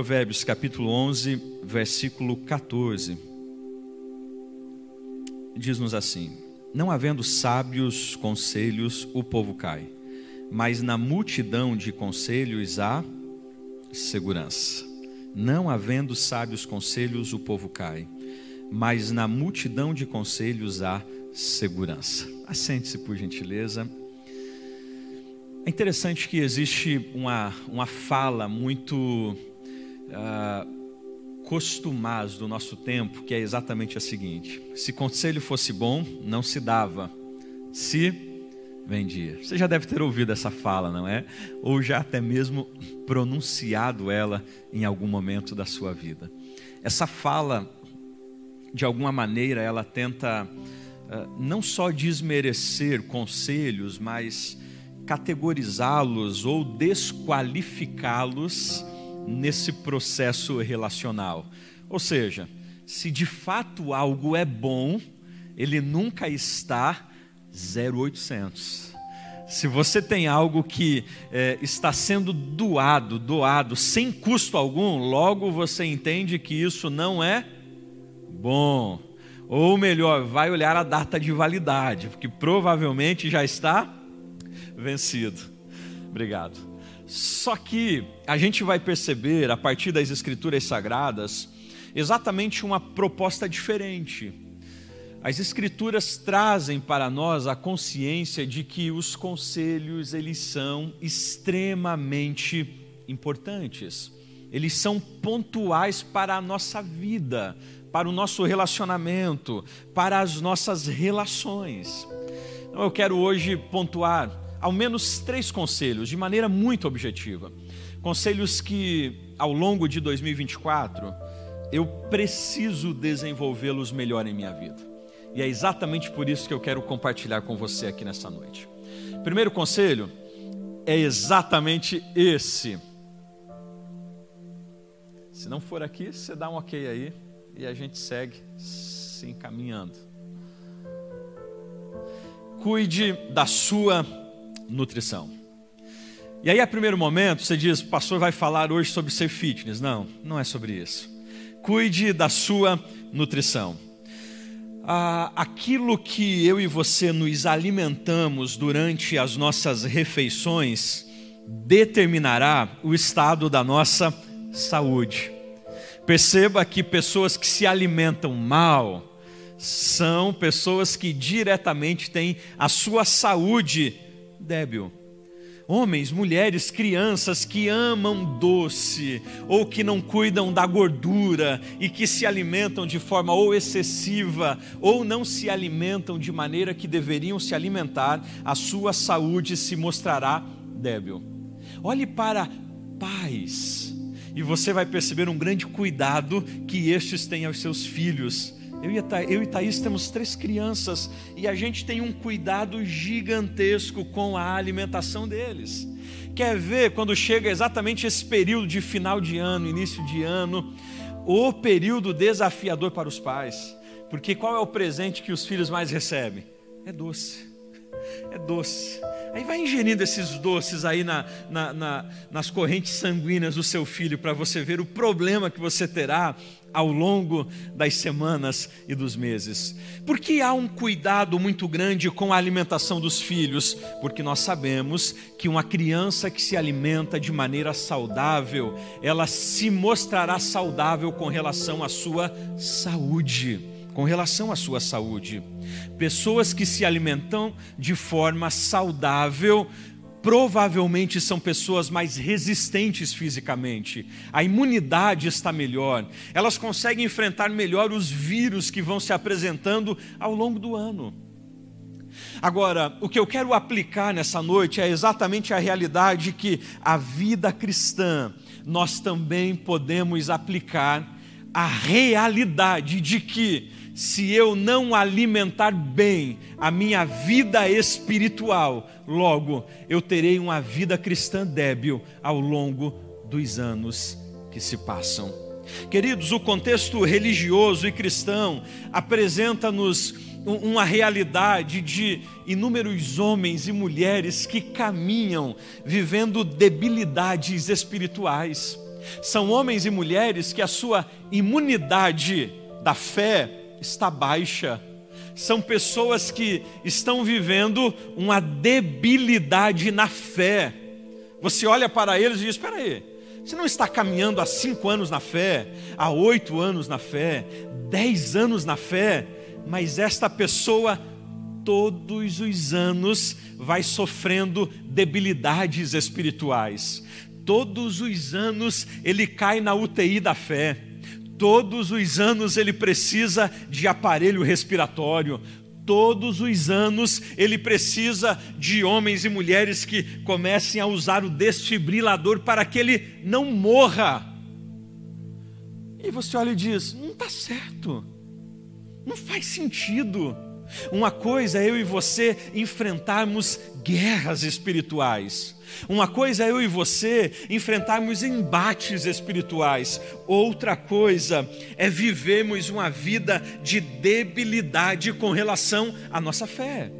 Provérbios capítulo 11, versículo 14. Diz-nos assim: Não havendo sábios conselhos, o povo cai, mas na multidão de conselhos há segurança. Não havendo sábios conselhos, o povo cai, mas na multidão de conselhos há segurança. Assente-se, por gentileza. É interessante que existe uma, uma fala muito uh, costumaz do nosso tempo, que é exatamente a seguinte: se conselho fosse bom, não se dava, se vendia. Você já deve ter ouvido essa fala, não é? Ou já até mesmo pronunciado ela em algum momento da sua vida. Essa fala, de alguma maneira, ela tenta uh, não só desmerecer conselhos, mas categorizá-los ou desqualificá-los nesse processo relacional. Ou seja, se de fato algo é bom, ele nunca está 0800. Se você tem algo que é, está sendo doado, doado sem custo algum, logo você entende que isso não é bom. Ou melhor, vai olhar a data de validade, porque provavelmente já está vencido. Obrigado. Só que a gente vai perceber, a partir das Escrituras Sagradas, exatamente uma proposta diferente. As Escrituras trazem para nós a consciência de que os conselhos eles são extremamente importantes. Eles são pontuais para a nossa vida, para o nosso relacionamento, para as nossas relações. Então eu quero hoje pontuar ao menos três conselhos, de maneira muito objetiva. Conselhos que, ao longo de 2024, eu preciso desenvolvê-los melhor em minha vida. E é exatamente por isso que eu quero compartilhar com você aqui nessa noite. Primeiro conselho é exatamente esse. Se não for aqui, você dá um ok aí e a gente segue se encaminhando. Cuide da sua nutrição. E aí, a primeiro momento, você diz, pastor vai falar hoje sobre ser fitness. Não, não é sobre isso. Cuide da sua nutrição. Ah, aquilo que eu e você nos alimentamos durante as nossas refeições determinará o estado da nossa saúde. Perceba que pessoas que se alimentam mal são pessoas que diretamente têm a sua saúde débil. Homens, mulheres, crianças que amam doce ou que não cuidam da gordura e que se alimentam de forma ou excessiva ou não se alimentam de maneira que deveriam se alimentar, a sua saúde se mostrará débil. Olhe para pais e você vai perceber um grande cuidado que estes têm aos seus filhos eu e, Tha, eu e Thaís temos três crianças e a gente tem um cuidado gigantesco com a alimentação deles. Quer ver quando chega exatamente esse período de final de ano, início de ano, o período desafiador para os pais? Porque qual é o presente que os filhos mais recebem? É doce. É doce. Aí vai ingerindo esses doces aí na, na, na, nas correntes sanguíneas do seu filho para você ver o problema que você terá ao longo das semanas e dos meses. Porque há um cuidado muito grande com a alimentação dos filhos? Porque nós sabemos que uma criança que se alimenta de maneira saudável, ela se mostrará saudável com relação à sua saúde. Com relação à sua saúde, pessoas que se alimentam de forma saudável provavelmente são pessoas mais resistentes fisicamente, a imunidade está melhor, elas conseguem enfrentar melhor os vírus que vão se apresentando ao longo do ano. Agora, o que eu quero aplicar nessa noite é exatamente a realidade que a vida cristã nós também podemos aplicar a realidade de que se eu não alimentar bem a minha vida espiritual, logo eu terei uma vida cristã débil ao longo dos anos que se passam. Queridos, o contexto religioso e cristão apresenta-nos uma realidade de inúmeros homens e mulheres que caminham vivendo debilidades espirituais São homens e mulheres que a sua imunidade da fé está baixa. São pessoas que estão vivendo uma debilidade na fé. Você olha para eles e diz: espera aí, você não está caminhando há cinco anos na fé, há oito anos na fé, dez anos na fé, mas esta pessoa todos os anos vai sofrendo debilidades espirituais. Todos os anos ele cai na UTI da fé. Todos os anos ele precisa de aparelho respiratório. Todos os anos ele precisa de homens e mulheres que comecem a usar o desfibrilador para que ele não morra. E você olha e diz: não está certo, não faz sentido. Uma coisa é eu e você enfrentarmos guerras espirituais. Uma coisa é eu e você enfrentarmos embates espirituais. Outra coisa é vivermos uma vida de debilidade com relação à nossa fé.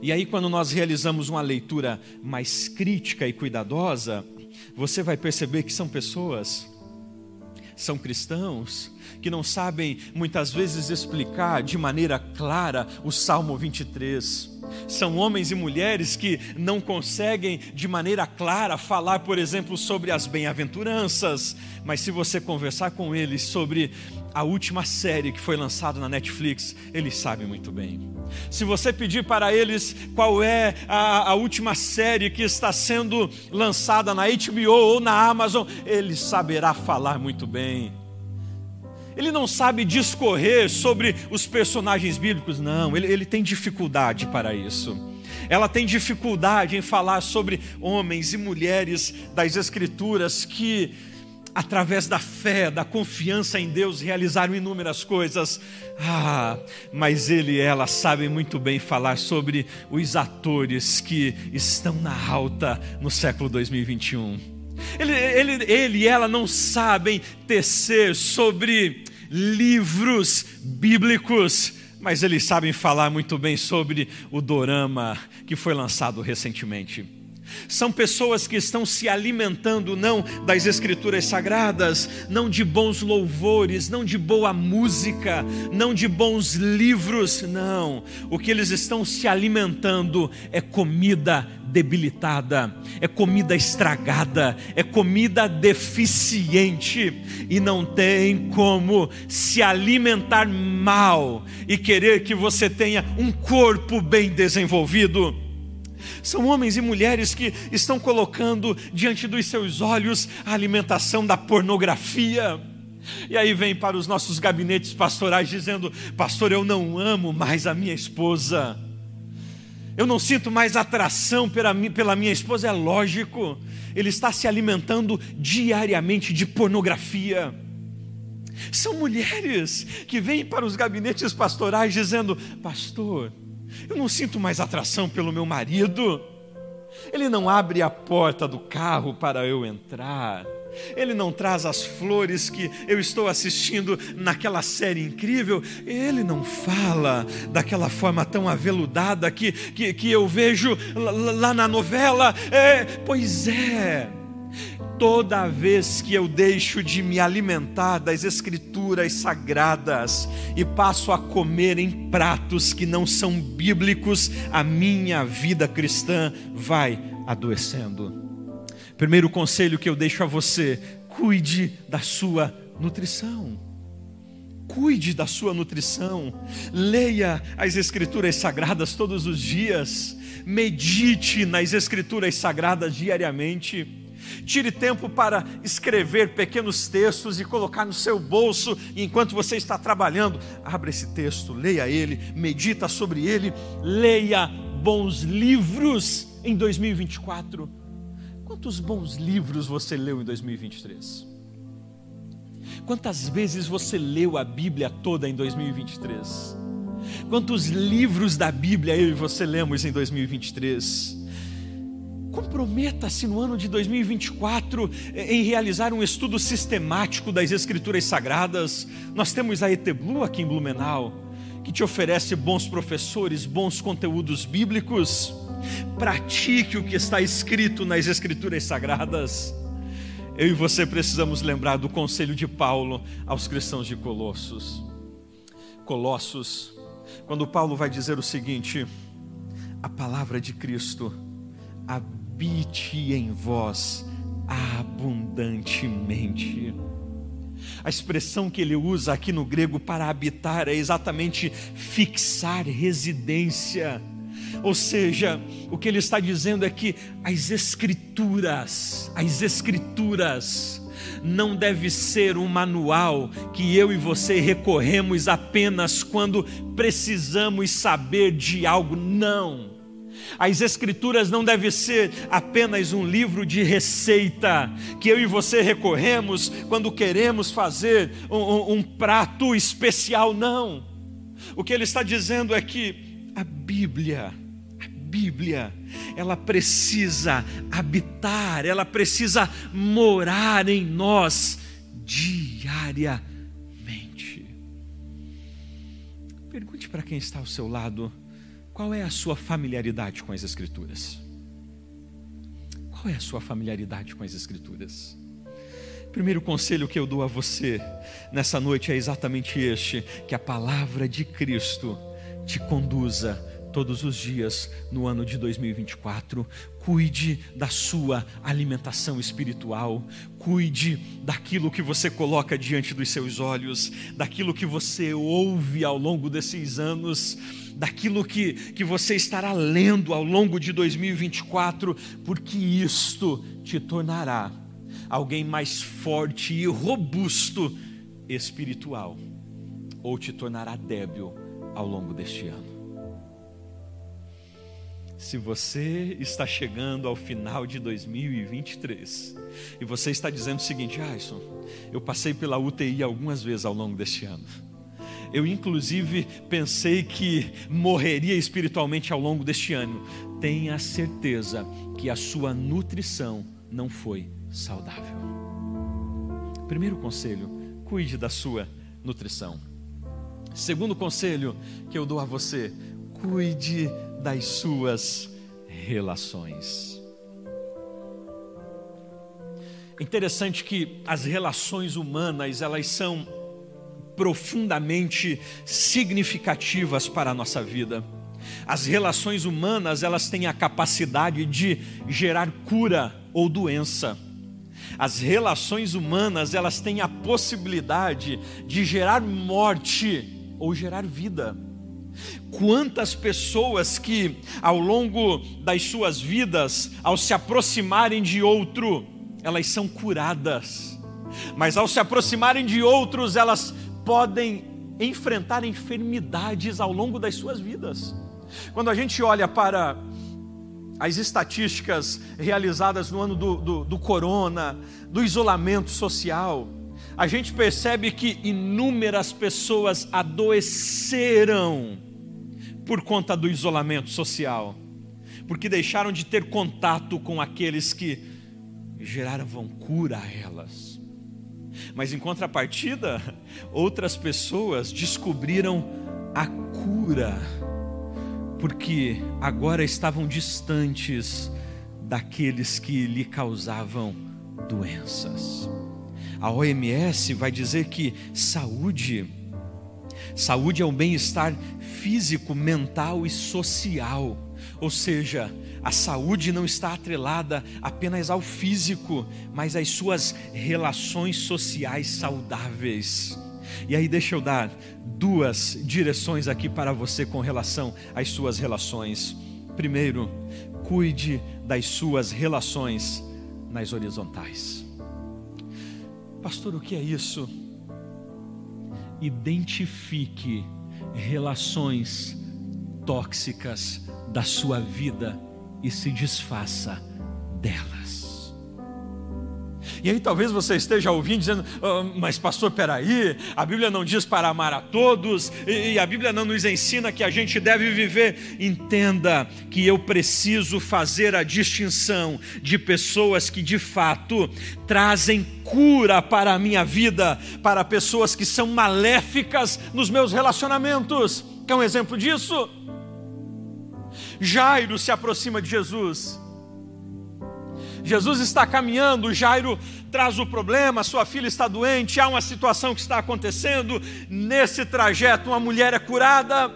E aí, quando nós realizamos uma leitura mais crítica e cuidadosa, você vai perceber que são pessoas, são cristãos, que não sabem muitas vezes explicar de maneira clara o Salmo 23. São homens e mulheres que não conseguem de maneira clara falar, por exemplo, sobre as bem-aventuranças, mas se você conversar com eles sobre a última série que foi lançada na Netflix, eles sabem muito bem. Se você pedir para eles qual é a, a, última série que está sendo lançada na HBO ou na Amazon, ele saberá falar muito bem. Ele não sabe discorrer sobre os personagens bíblicos, não, ele, ele tem dificuldade para isso. Ela tem dificuldade em falar sobre homens e mulheres das Escrituras que, através da fé, da confiança em Deus, realizaram inúmeras coisas. Ah, mas ele e ela sabem muito bem falar sobre os atores que estão na alta no século 2021 ele, ele, ele e ela não sabem tecer sobre livros bíblicos, mas eles sabem falar muito bem sobre o dorama que foi lançado recentemente. São pessoas que estão se alimentando não das escrituras sagradas, não de bons louvores, não de boa música, não de bons livros, não. O que eles estão se alimentando é comida debilitada, é comida estragada, é comida deficiente e não tem como se alimentar mal e querer que você tenha um corpo bem desenvolvido. São homens e mulheres que estão colocando diante dos seus olhos a alimentação da pornografia. E aí vem para os nossos gabinetes pastorais dizendo: Pastor, eu não amo mais a minha esposa. Eu não sinto mais atração pela, pela minha esposa. É lógico, ele está se alimentando diariamente de pornografia. São mulheres que vêm para os gabinetes pastorais dizendo: Pastor, eu não sinto mais atração pelo meu marido. Ele não abre a porta do carro para eu entrar. Ele não traz as flores que eu estou assistindo naquela série incrível. Ele não fala daquela forma tão aveludada que, que, que eu vejo lá na novela. É, pois é toda vez que eu deixo de me alimentar das escrituras sagradas e passo a comer em pratos que não são bíblicos, a minha vida cristã vai adoecendo. Primeiro conselho que eu deixo a você: cuide da sua nutrição. Cuide da sua nutrição, leia as Escrituras Sagradas todos os dias, medite nas Escrituras Sagradas diariamente Tire tempo para escrever pequenos textos e colocar no seu bolso enquanto você está trabalhando. Abra esse texto, leia ele, medita sobre ele, leia bons livros em 2024. Quantos bons livros você leu em 2023? Quantas vezes você leu a Bíblia toda em 2023? Quantos livros da Bíblia eu e você lemos em 2023? Comprometa-se no ano de 2024 em realizar um estudo sistemático das Escrituras Sagradas. Nós temos a Eteblu aqui em Blumenau, que te oferece bons professores, bons conteúdos bíblicos. Pratique o que está escrito nas Escrituras Sagradas. eu e você precisamos lembrar do conselho de Paulo aos cristãos de Colossos. Colossos, quando Paulo vai dizer o seguinte: a palavra de Cristo habite em vós abundantemente. A expressão que ele usa aqui no grego para habitar é exatamente fixar residência. Ou seja, o que ele está dizendo é que as escrituras, as escrituras, não deve ser um manual que eu e você recorremos apenas quando precisamos saber de algo, não. As Escrituras não deve ser apenas um livro de receita que eu e você recorremos quando queremos fazer um, um, um prato especial, não. O que ele está dizendo é que a Bíblia, a Bíblia, ela precisa habitar, ela precisa morar em nós diariamente. Pergunte para quem está ao seu lado qual é a sua familiaridade com as Escrituras? Qual é a sua familiaridade com as Escrituras? Primeiro conselho que eu dou a você nessa noite é exatamente este: que a palavra de Cristo te conduza todos os dias no ano de 2024. Cuide da sua alimentação espiritual, cuide daquilo que você coloca diante dos seus olhos, daquilo que você ouve ao longo desses anos daquilo que, que você estará lendo ao longo de 2024, porque isto te tornará alguém mais forte e robusto espiritual, ou te tornará débil ao longo deste ano. Se você está chegando ao final de 2023 e você está dizendo o seguinte, Aison, eu passei pela UTI algumas vezes ao longo deste ano eu, inclusive, pensei que morreria espiritualmente ao longo deste ano. Tenha certeza que a sua nutrição não foi saudável. Primeiro conselho: cuide da sua nutrição. Segundo conselho que eu dou a você: cuide das suas relações. Interessante que as relações humanas, elas são profundamente significativas para a nossa vida. As relações humanas, elas têm a capacidade de gerar cura ou doença. As relações humanas, elas têm a possibilidade de gerar morte ou gerar vida. Quantas pessoas que ao longo das suas vidas, ao se aproximarem de outro, elas são curadas, mas ao se aproximarem de outros, elas podem enfrentar enfermidades ao longo das suas vidas. Quando a gente olha para as estatísticas realizadas no ano do, do, do, corona, do isolamento social, a gente percebe que inúmeras pessoas adoeceram por conta do isolamento social, porque deixaram de ter contato com aqueles que geravam cura a elas. Mas em contrapartida, outras pessoas descobriram a cura, porque agora estavam distantes daqueles que lhe causavam doenças. A OMS vai dizer que saúde, saúde é o bem-estar físico, mental e social. Ou seja, a saúde não está atrelada apenas ao físico, mas às suas relações sociais saudáveis. E aí, deixa eu dar duas direções aqui para você com relação às suas relações. Primeiro, cuide das suas relações nas horizontais. Pastor, o que é isso? Identifique relações tóxicas da sua vida e se desfaça delas. E aí talvez você esteja ouvindo dizendo, oh, mas pastor, peraí, a Bíblia não diz para amar a todos, e a Bíblia não nos ensina que a gente deve viver. Entenda que eu preciso fazer a distinção de pessoas que de fato trazem cura para a minha vida, para pessoas que são maléficas nos meus relacionamentos. Quer um exemplo disso? Jairo se aproxima de Jesus. Jesus está caminhando, Jairo traz o problema, sua filha está doente, há uma situação que está acontecendo. Nesse trajeto, uma mulher é curada.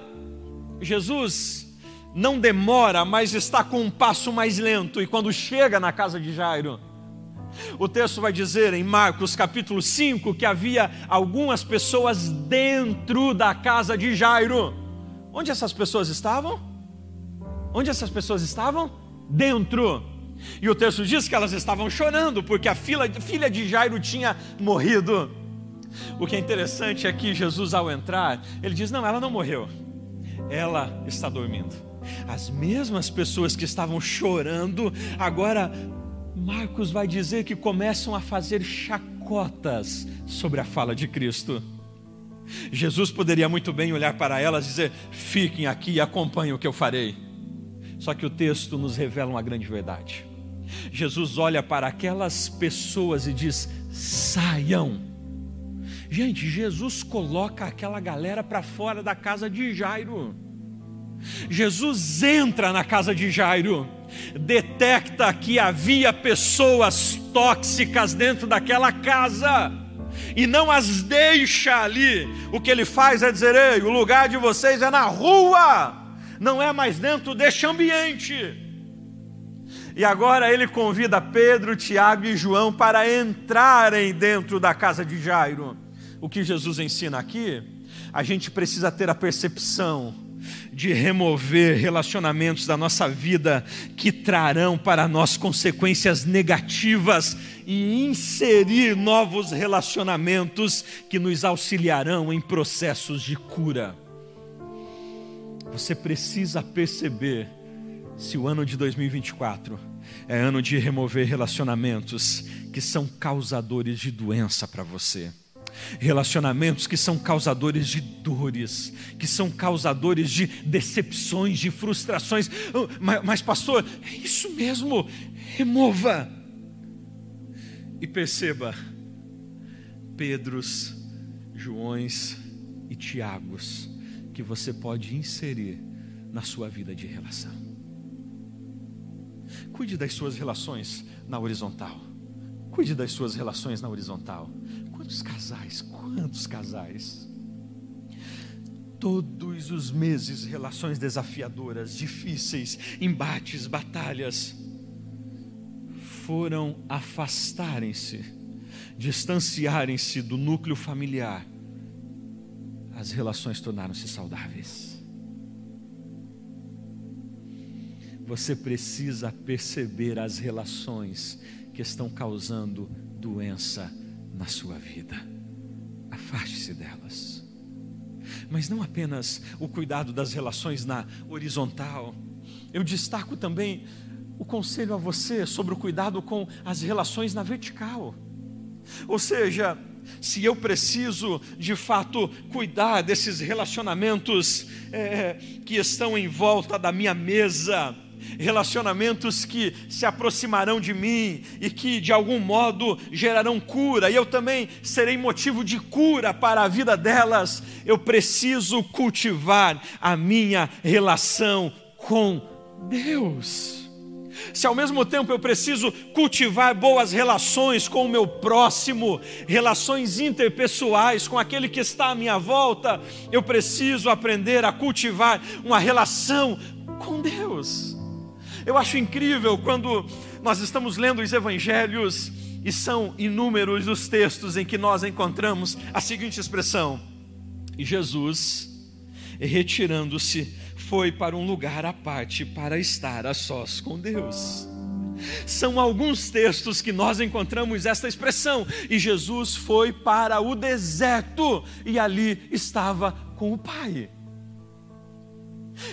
Jesus não demora, mas está com um passo mais lento. E quando chega na casa de Jairo, o texto vai dizer em Marcos capítulo 5 que havia algumas pessoas dentro da casa de Jairo. Onde essas pessoas estavam? Onde essas pessoas estavam? Dentro. E o texto diz que elas estavam chorando porque a filha de Jairo tinha morrido. O que é interessante é que Jesus, ao entrar, ele diz: Não, ela não morreu, ela está dormindo. As mesmas pessoas que estavam chorando, agora Marcos vai dizer que começam a fazer chacotas sobre a fala de Cristo. Jesus poderia muito bem olhar para elas e dizer: Fiquem aqui e acompanhem o que eu farei. Só que o texto nos revela uma grande verdade. Jesus olha para aquelas pessoas e diz: saiam. Gente, Jesus coloca aquela galera para fora da casa de Jairo. Jesus entra na casa de Jairo, detecta que havia pessoas tóxicas dentro daquela casa e não as deixa ali. O que ele faz é dizer: Ei, o lugar de vocês é na rua não é mais dentro deste ambiente. E agora ele convida Pedro, Tiago e João para entrarem dentro da casa de Jairo. O que Jesus ensina aqui? A gente precisa ter a percepção de remover relacionamentos da nossa vida que trarão para nós consequências negativas e inserir novos relacionamentos que nos auxiliarão em processos de cura. Você precisa perceber se o ano de 2024 é ano de remover relacionamentos que são causadores de doença para você. Relacionamentos que são causadores de dores, que são causadores de decepções, de frustrações. Mas, mas pastor, é isso mesmo, remova. E perceba, Pedros, Joões e Tiagos que você pode inserir na sua vida de relação. Cuide das suas relações na horizontal. Cuide das suas relações na horizontal. Quantos casais, quantos casais? Todos os meses, relações desafiadoras, difíceis, embates, batalhas, foram afastarem-se, distanciarem-se do núcleo familiar as relações tornaram-se saudáveis. Você precisa perceber as relações que estão causando doença na sua vida. Afaste-se delas. Mas não apenas o cuidado das relações na horizontal. Eu destaco também o conselho a você sobre o cuidado com as relações na vertical. Ou seja, se eu preciso de fato cuidar desses relacionamentos é, que estão em volta da minha mesa, relacionamentos que se aproximarão de mim e que de algum modo gerarão cura, e eu também serei motivo de cura para a vida delas, eu preciso cultivar a minha relação com Deus se ao mesmo tempo eu preciso cultivar boas relações com o meu próximo, relações interpessoais com aquele que está à minha volta, eu preciso aprender a cultivar uma relação com Deus. Eu acho incrível quando nós estamos lendo os evangelhos e são inúmeros os textos em que nós encontramos a seguinte expressão: Jesus, retirando-se, foi para um lugar à parte para estar a sós com Deus. São alguns textos que nós encontramos esta expressão, e Jesus foi para o deserto e ali estava com o Pai.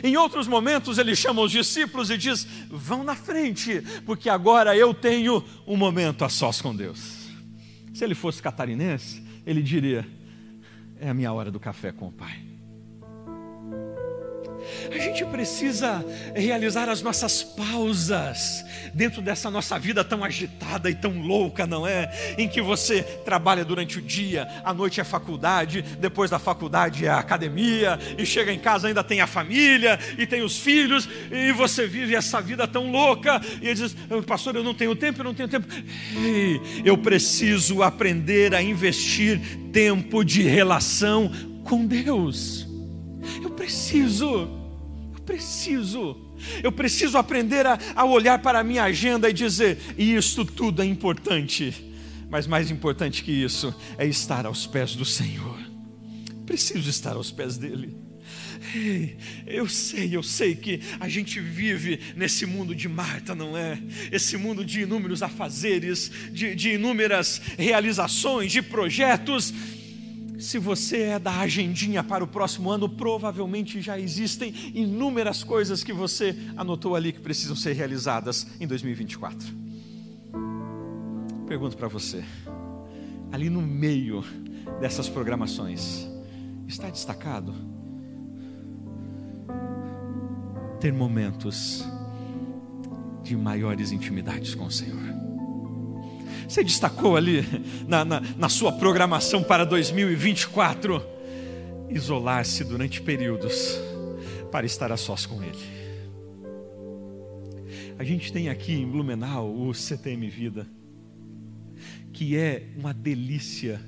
Em outros momentos ele chama os discípulos e diz: Vão na frente, porque agora eu tenho um momento a sós com Deus. Se ele fosse catarinense, ele diria: É a minha hora do café com o Pai. A gente precisa realizar as nossas pausas dentro dessa nossa vida tão agitada e tão louca, não é? Em que você trabalha durante o dia, à noite é faculdade, depois da faculdade é a academia, e chega em casa ainda tem a família e tem os filhos, e você vive essa vida tão louca, e diz: Pastor, eu não tenho tempo, eu não tenho tempo. Ei, eu preciso aprender a investir tempo de relação com Deus. Eu preciso, preciso, eu preciso aprender a, a olhar para a minha agenda e dizer: isso tudo é importante, mas mais importante que isso é estar aos pés do Senhor. Preciso estar aos pés dEle. Ei, eu sei, eu sei que a gente vive nesse mundo de Marta, não é? Esse mundo de inúmeros afazeres, de, de inúmeras realizações, de projetos se você é da agendinha para o próximo ano, provavelmente já existem inúmeras coisas que você anotou ali que precisam ser realizadas em 2024. Pergunto para você, ali no meio dessas programações, está destacado ter momentos de maiores intimidades com o Senhor? Você destacou ali na, na, na sua programação para 2024 isolar-se durante períodos para estar a sós com Ele. A gente tem aqui em Blumenau o CTM Vida, que é uma delícia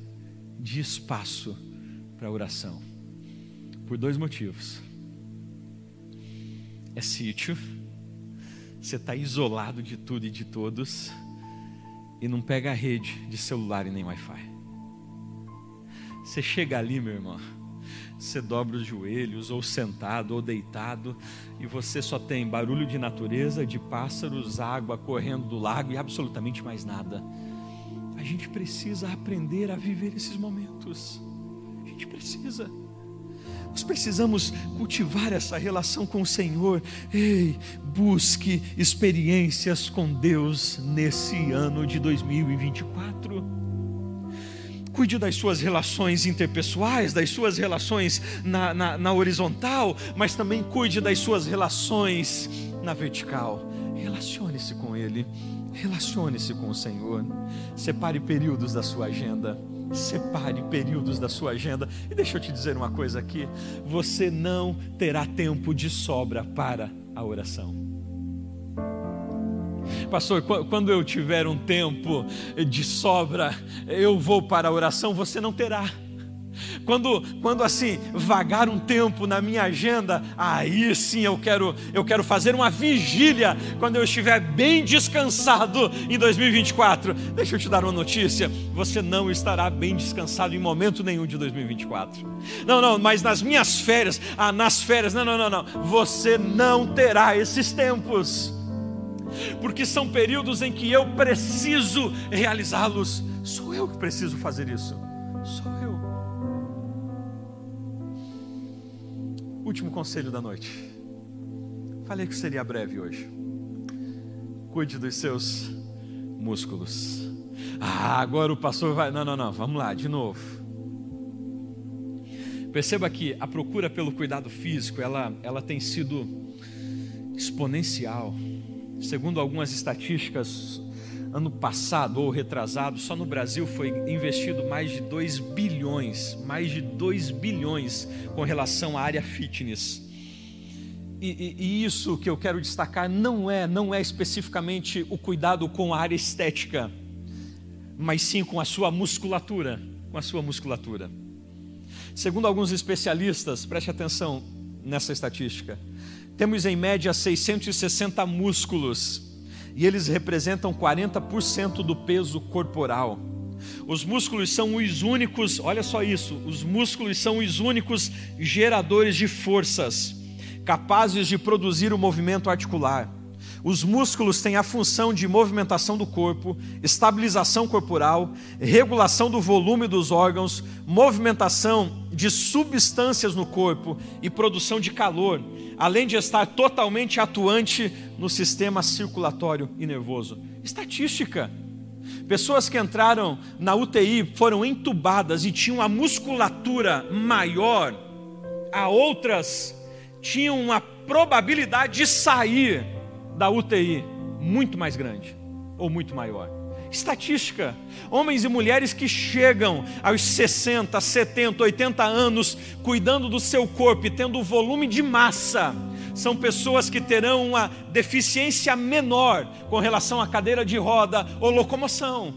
de espaço para oração, por dois motivos. É sítio, você está isolado de tudo e de todos e não pega a rede de celular e nem Wi-Fi. Você chega ali, meu irmão, você dobra os joelhos, ou sentado, ou deitado, e você só tem barulho de natureza, de pássaros, água correndo do lago e absolutamente mais nada. A gente precisa aprender a viver esses momentos. A gente precisa. Nós precisamos cultivar essa relação com o Senhor. Ei, busque experiências com Deus nesse ano de 2024. Cuide das suas relações interpessoais, das suas relações na, na, na horizontal, mas também cuide das suas relações na vertical. Relacione-se com Ele, relacione-se com o Senhor. Separe períodos da sua agenda Separe períodos da sua agenda. E deixa eu te dizer uma coisa aqui: você não terá tempo de sobra para a oração. Pastor, quando eu tiver um tempo de sobra, eu vou para a oração, você não terá. Quando, quando assim vagar um tempo na minha agenda, aí sim eu quero, eu quero fazer uma vigília quando eu estiver bem descansado em 2024. Deixa eu te dar uma notícia: você não estará bem descansado em momento nenhum de 2024. Não, não, mas nas minhas férias, ah, nas férias, não, não, não, não. Você não terá esses tempos. Porque são períodos em que eu preciso realizá-los. Sou eu que preciso fazer isso. Sou Último conselho da noite. Falei que seria breve hoje. Cuide dos seus músculos. Ah, agora o pastor vai. Não, não, não, vamos lá, de novo. Perceba que a procura pelo cuidado físico, ela, ela tem sido exponencial. Segundo algumas estatísticas, ano passado ou retrasado, só no Brasil foi investido mais de 2 bilhões, mais de 2 bilhões com relação à área fitness. E, e, e, isso que eu quero destacar não é, não é especificamente o cuidado com a área estética, mas sim com a sua musculatura, com a sua musculatura. Segundo alguns especialistas, preste atenção nessa estatística. Temos em média 660 músculos e eles representam 40% do peso corporal. Os músculos são os únicos, olha só isso, os músculos são os únicos geradores de forças, capazes de produzir o movimento articular. Os músculos têm a função de movimentação do corpo, estabilização corporal, regulação do volume dos órgãos, movimentação de substâncias no corpo e produção de calor, além de estar totalmente atuante no sistema circulatório e nervoso. Estatística. Pessoas que entraram na UTI foram entubadas e tinham a musculatura maior, a outras tinham uma probabilidade de sair da UTI muito mais grande ou muito maior. Estatística: homens e mulheres que chegam aos 60, 70, 80 anos cuidando do seu corpo e tendo volume de massa, são pessoas que terão uma deficiência menor com relação à cadeira de roda ou locomoção.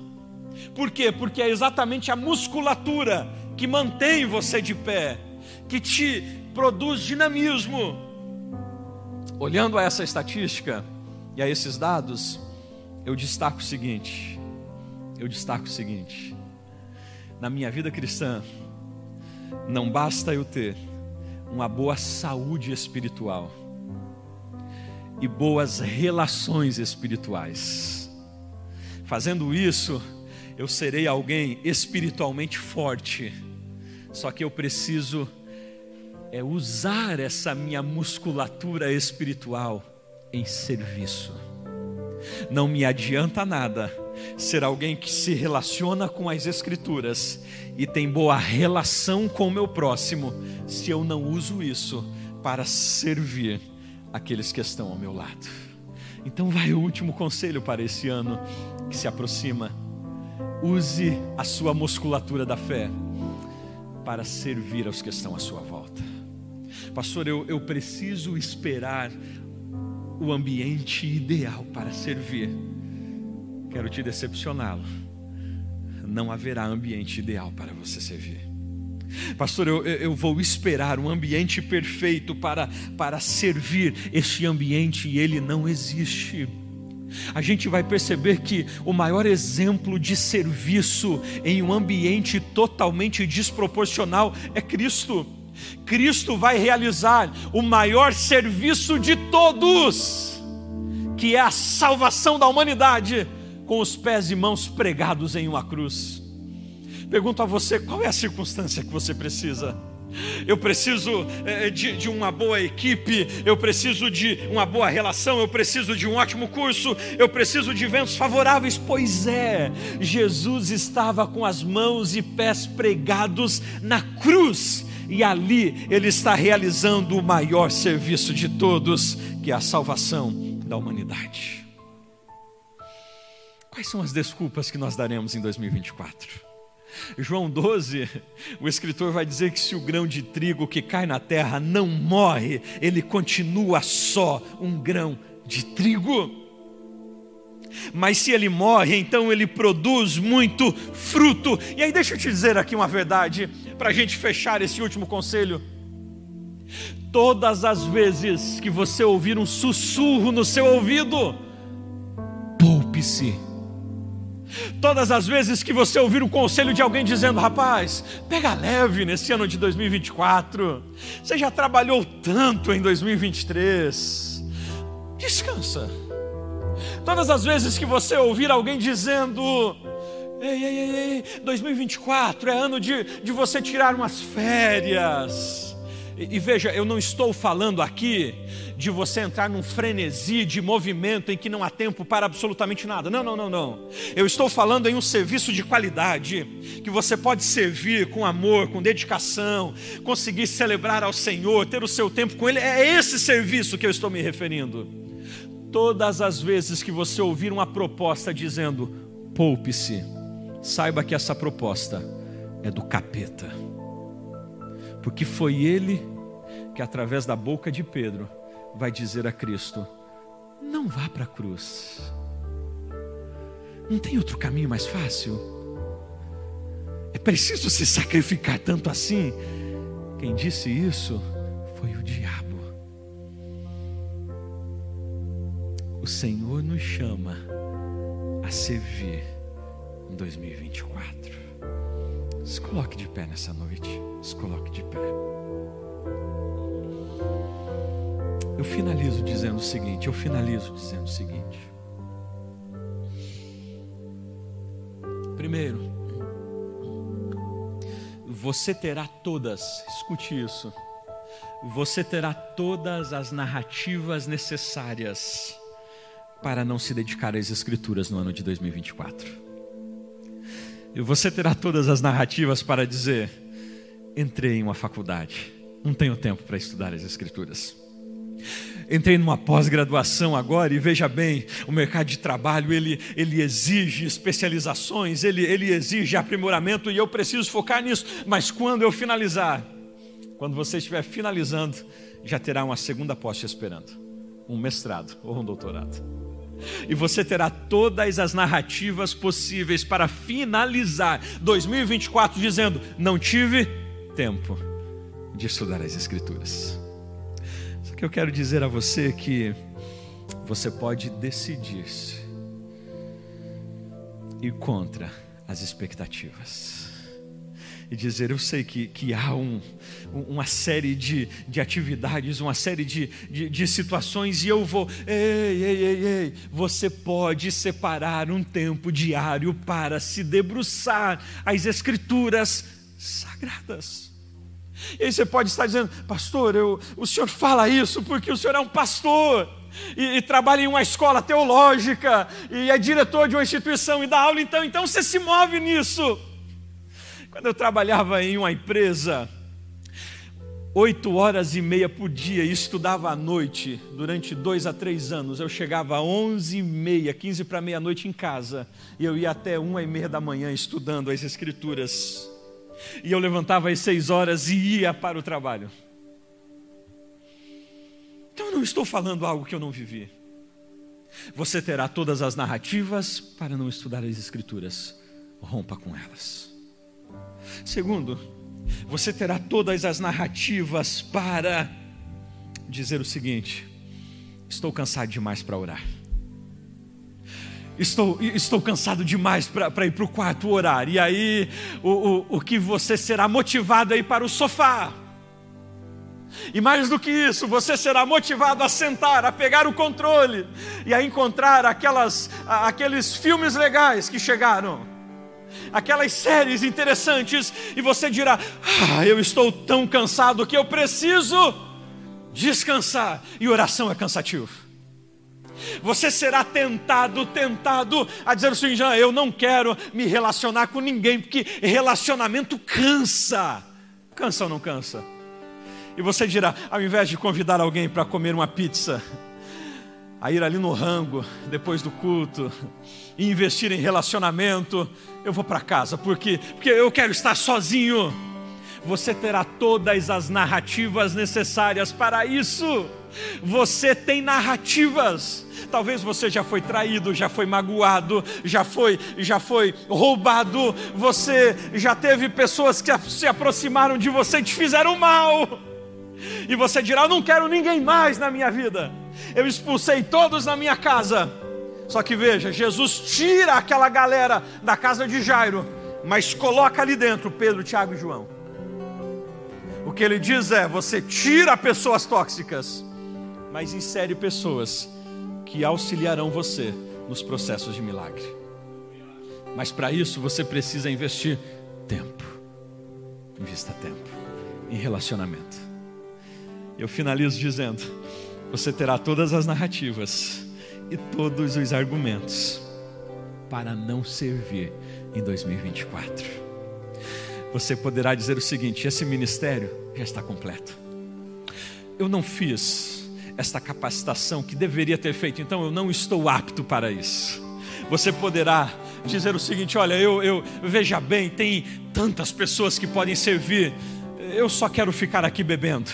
Por quê? Porque é exatamente a musculatura que mantém você de pé, que te produz dinamismo. Olhando a essa estatística e a esses dados, eu destaco o seguinte: eu destaco o seguinte, na minha vida cristã, não basta eu ter uma boa saúde espiritual e boas relações espirituais. Fazendo isso, eu serei alguém espiritualmente forte. Só que eu preciso é usar essa minha musculatura espiritual em serviço. Não me adianta nada ser alguém que se relaciona com as Escrituras e tem boa relação com o meu próximo, se eu não uso isso para servir aqueles que estão ao meu lado. Então, vai o último conselho para esse ano que se aproxima. Use a sua musculatura da fé para servir aos que estão à sua volta. Pastor, eu, eu preciso esperar o ambiente ideal para servir. Quero te decepcioná-lo. Não haverá ambiente ideal para você servir. Pastor, eu, eu vou esperar um ambiente perfeito para, para servir. Este ambiente, ele não existe. A gente vai perceber que o maior exemplo de serviço em um ambiente totalmente desproporcional é Cristo. Cristo vai realizar o maior serviço de todos, que é a salvação da humanidade, com os pés e mãos pregados em uma cruz. Pergunto a você: qual é a circunstância que você precisa? Eu preciso é, de, de, uma boa equipe, eu preciso de uma boa relação, eu preciso de um ótimo curso, eu preciso de ventos favoráveis. Pois é, Jesus estava com as mãos e pés pregados na cruz, e ali ele está realizando o maior serviço de todos, que é a salvação da humanidade. Quais são as desculpas que nós daremos em 2024? João 12, o escritor vai dizer que se o grão de trigo que cai na terra não morre, ele continua só um grão de trigo. Mas se ele morre, então ele produz muito fruto. E aí, deixa eu te dizer aqui uma verdade, para a gente fechar esse último conselho. Todas as vezes que você ouvir um sussurro no seu ouvido, poupe-se Todas as vezes que você ouvir o conselho de alguém dizendo, rapaz, pega leve nesse ano de 2024, você já trabalhou tanto em 2023, descansa. Todas as vezes que você ouvir alguém dizendo, ei, ei, ei, ei 2024 é ano de, de você tirar umas férias, e, veja, eu não estou falando aqui de você entrar num frenesi de movimento em que não há tempo para absolutamente nada. Não, não, não, não. Eu estou falando em um serviço de qualidade, que você pode servir com amor, com dedicação, conseguir celebrar ao Senhor, ter o seu tempo com Ele. É esse serviço que eu estou me referindo. Todas as vezes que você ouvir uma proposta dizendo poupe-se, saiba que essa proposta é do capeta porque foi ele que, através da boca de Pedro, vai dizer a Cristo: Não vá para a cruz. Não tem outro caminho mais fácil? É preciso se sacrificar tanto assim? Quem disse isso foi o diabo. O Senhor nos chama a servir em 2024. Se coloque de pé nessa noite. Se coloque de pé. Eu finalizo dizendo o seguinte: eu finalizo dizendo o seguinte. Primeiro, você terá todas, escute isso, você terá todas as narrativas necessárias para não se dedicar às Escrituras no ano de 2024. E você terá todas as narrativas para dizer: entrei em uma faculdade, não tenho tempo para estudar as Escrituras. Entrei numa pós-graduação agora e veja bem, o mercado de trabalho ele, ele exige especializações, ele, ele exige aprimoramento e eu preciso focar nisso. Mas quando eu finalizar, quando você estiver finalizando, já terá uma segunda pós esperando, um mestrado ou um doutorado. E você terá todas as narrativas possíveis para finalizar 2024 dizendo: Não tive tempo de estudar as Escrituras. Só que eu quero dizer a você que você pode decidir-se ir contra as expectativas e dizer: Eu sei que, que há um, uma série de, de atividades, uma série de, de, de situações, e eu vou. Ei, ei, ei, ei. Você pode separar um tempo diário para se debruçar as Escrituras sagradas. E aí você pode estar dizendo, pastor, eu, o senhor fala isso porque o senhor é um pastor. E, e, trabalha em uma escola teológica e é diretor de uma instituição e dá aula, então, então você se move nisso. Quando eu trabalhava em uma empresa, oito horas e meia por dia e estudava à noite durante dois a três anos, eu chegava às onze e meia, quinze para meia-noite em casa e eu ia até uma e meia da manhã estudando as escrituras. E eu levantava às seis horas e ia para o trabalho. Então eu não estou falando algo que eu não vivi. Você terá todas as narrativas para não estudar as escrituras. Rompa com elas. Segundo, você terá todas as narrativas para dizer o seguinte: estou cansado demais para orar. Estou, estou cansado demais para ir para o quarto orar. E aí, o, o, o que você será motivado a ir para o sofá. E mais do que isso, você será motivado a sentar, a pegar o controle e a encontrar aquelas, aqueles filmes legais que chegaram aquelas séries interessantes, e você dirá: Ah, eu estou tão cansado que eu preciso descansar. E oração é cansativo. Você será tentado, tentado a dizer assim: já eu não quero me relacionar com ninguém, porque relacionamento cansa. Cansa ou não cansa? E você dirá: ao invés de convidar alguém para comer uma pizza, a ir ali no rango depois do culto e investir em relacionamento, eu vou para casa porque porque eu quero estar sozinho. Você terá todas as narrativas necessárias para isso. Você tem narrativas. Talvez você já foi traído, já foi magoado, já foi, já foi roubado. Você já teve pessoas que se aproximaram de você e te fizeram mal. E você dirá: Eu não quero ninguém mais na minha vida eu expulsei todos na minha casa. Só que veja, Jesus tira aquela galera da casa de Jairo, mas coloca ali dentro Pedro, Tiago e João. O que ele diz é: você tira pessoas tóxicas, mas insere pessoas que auxiliarão você nos processos de milagre. Mas para isso você precisa investir tempo. Invista tempo em relacionamento. Eu finalizo dizendo: você terá todas as narrativas e todos os argumentos para não servir em 2024. Você poderá dizer o seguinte: esse ministério já está completo. Eu não fiz esta capacitação que deveria ter feito, então eu não estou apto para isso. Você poderá dizer o seguinte: olha, eu, eu veja bem, tem tantas pessoas que podem servir, eu só quero ficar aqui bebendo.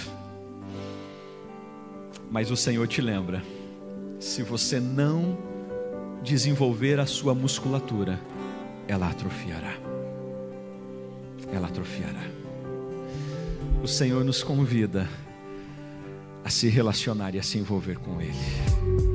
Mas o Senhor te lembra: se você não desenvolver a sua musculatura, ela atrofiará. Ela atrofiará. O Senhor nos convida a se relacionar e a se envolver com Ele.